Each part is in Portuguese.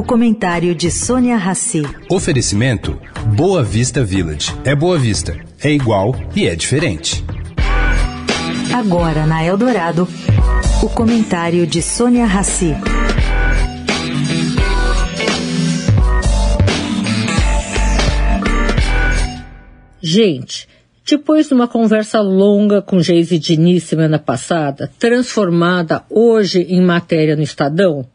O comentário de Sônia Rassi. Oferecimento Boa Vista Village. É Boa Vista, é igual e é diferente. Agora na Eldorado, o comentário de Sônia Rassi. Gente, depois de uma conversa longa com Geise Diniz semana passada, transformada hoje em matéria no Estadão,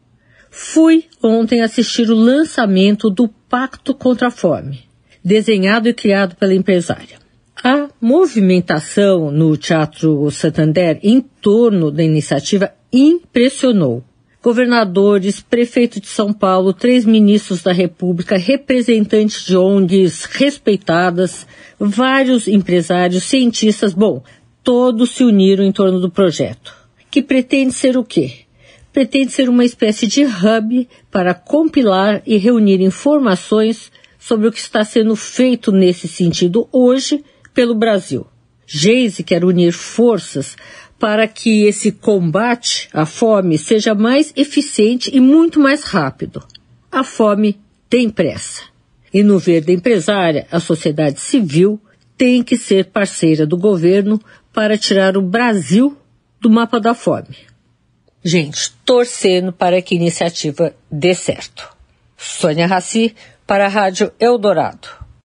fui ontem assistir o lançamento do Pacto contra a Fome, desenhado e criado pela empresária. A movimentação no Teatro Santander em torno da iniciativa impressionou governadores, prefeito de São Paulo, três ministros da República, representantes de ONGs respeitadas, vários empresários, cientistas, bom, todos se uniram em torno do projeto, que pretende ser o quê? Pretende ser uma espécie de hub para compilar e reunir informações sobre o que está sendo feito nesse sentido hoje pelo Brasil. Geise quer unir forças para que esse combate à fome seja mais eficiente e muito mais rápido. A fome tem pressa. E no ver da empresária, a sociedade civil tem que ser parceira do governo para tirar o Brasil do mapa da fome. Gente, torcendo para que a iniciativa dê certo. Sônia Raci, para a Rádio Eldorado.